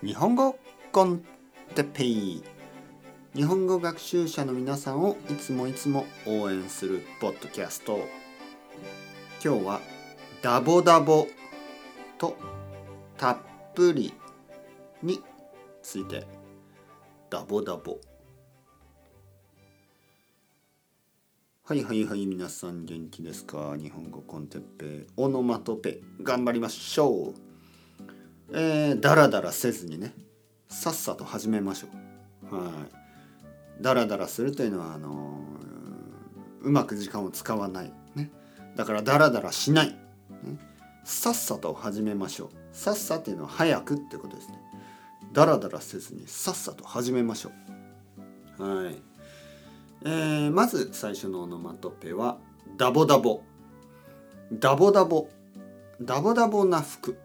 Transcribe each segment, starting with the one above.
日本語コンテッペイ。日本語学習者の皆さんをいつもいつも応援するポッドキャスト。今日はダボダボとたっぷりについて。ダボダボ。はいはいはい皆さん元気ですか？日本語コンテッペオノマトペ。頑張りましょう。えー、だらだらせずにねさっさと始めましょう。はい。だらだらするというのはあのー、うまく時間を使わない。ね。だからだらだらしない、ね、さっさと始めましょう。さっさっていうのは早くってことですね。だらだらせずにさっさと始めましょう。はい。えー、まず最初のオノマトペはダボダボ。ダボダボダボダボな服。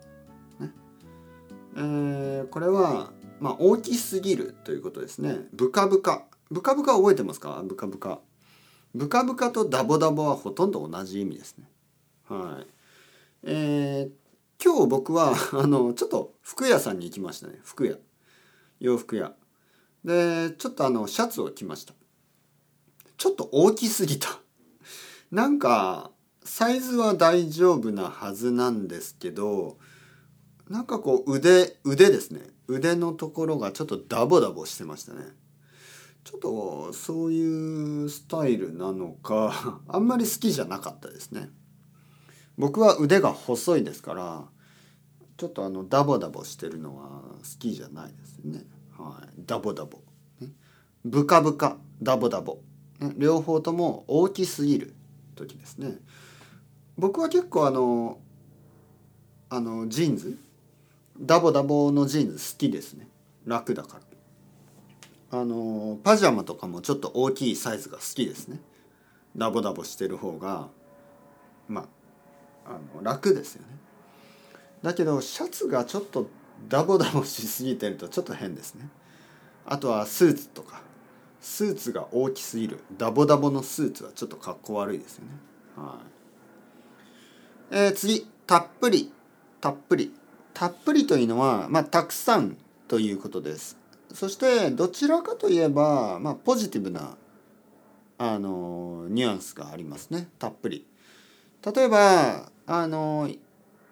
えー、これは、まあ、大きすぎるということですね。ブカブカ。ブカブカ覚えてますか？ブカブカ。ブカブカとダボダボはほとんど同じ意味ですね。はい。えー、今日僕は、あの、ちょっと服屋さんに行きましたね。服屋。洋服屋。で、ちょっとあの、シャツを着ました。ちょっと大きすぎた。なんか、サイズは大丈夫なはずなんですけど、なんかこう腕腕ですね。腕のところがちょっとダボダボしてましたね。ちょっとそういうスタイルなのか あんまり好きじゃなかったですね。僕は腕が細いですからちょっとあのダボダボしてるのは好きじゃないですね。はい。ダボダボ、ね、ブカブカダボダボ、ね、両方とも大きすぎる時ですね。僕は結構あのあのジーンズダボダボのジーンズ好きですね。楽だから。あのパジャマとかもちょっと大きいサイズが好きですね。ダボダボしてる方がまああの楽ですよね。だけどシャツがちょっとダボダボしすぎてるとちょっと変ですね。あとはスーツとか。スーツが大きすぎる。ダボダボのスーツはちょっとかっこ悪いですよね。はい、えー、次。たっぷり。たっぷり。たっぷりというのは、まあ、たくさんということです。そしてどちらかといえば、まあ、ポジティブなあのニュアンスがありますねたっぷり。例えばあの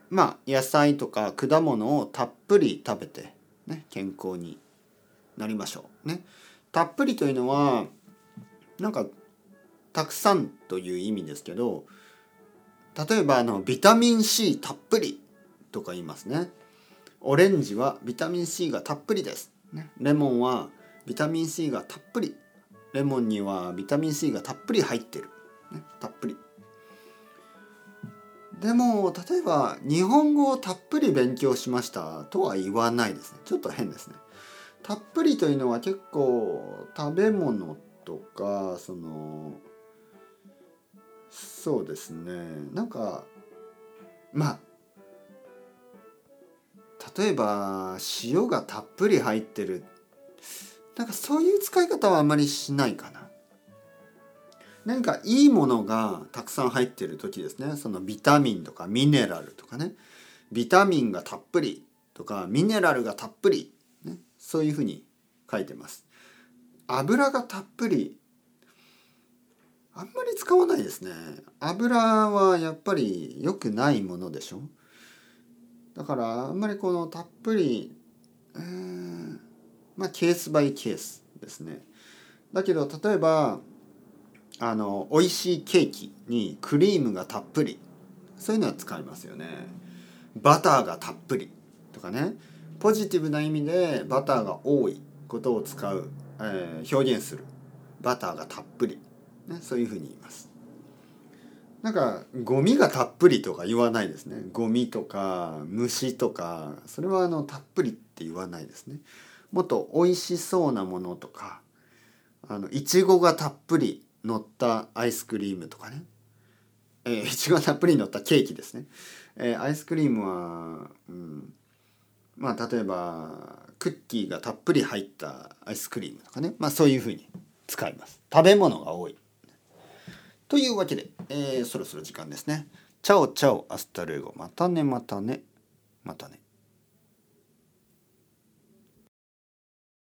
まあ野菜とか果物をたっぷり食べて、ね、健康になりましょう。ね、たっぷりというのはなんかたくさんという意味ですけど例えばあのビタミン C たっぷりとか言いますね。オレンジはビタミン C がたっぷりです。ね、レモンはビタミン C がたっぷり。レモンにはビタミン C がたっぷり入ってる。ね、たっぷり。でも例えば日本語をたっぷり勉強しましたとは言わないですね。ちょっと変ですね。たっぷりというのは結構食べ物とかそのそうですねなんかまあ例えば塩がたっぷり入ってる。なんかそういう使い方はあんまりしないかな。何かいいものがたくさん入ってる時ですね。そのビタミンとかミネラルとかね。ビタミンがたっぷりとかミネラルがたっぷり、ね、そういうふうに書いてます。油がたっぷり。あんまり使わないですね。油はやっぱり良くないものでしょ？だからあんまりこのたっぷりうんまあケースバイケースですね。だけど例えばあの美味しいケーキにクリームがたっぷり。そういうのは使いますよね。バターがたっぷりとかね。ポジティブな意味でバターが多いことを使う、えー、表現する。バターがたっぷり、ね、そういうふうに言います。なんかゴミがたっぷりとか言わないですね。ゴミとか虫とかそれはあのたっぷりって言わないですね。もっと美味しそうなものとかあのいちごがたっぷり乗ったアイスクリームとかね。えー、いちごがたっぷり乗ったケーキですね、えー、アイスクリームは、うん、まあ例えばクッキーがたっぷり入ったアイスクリームとかね。まあそういうふうに使います。食べ物が多い。というわけで、えー、そろそろ時間ですね。 chao chao hasta luego またねまたねまたね。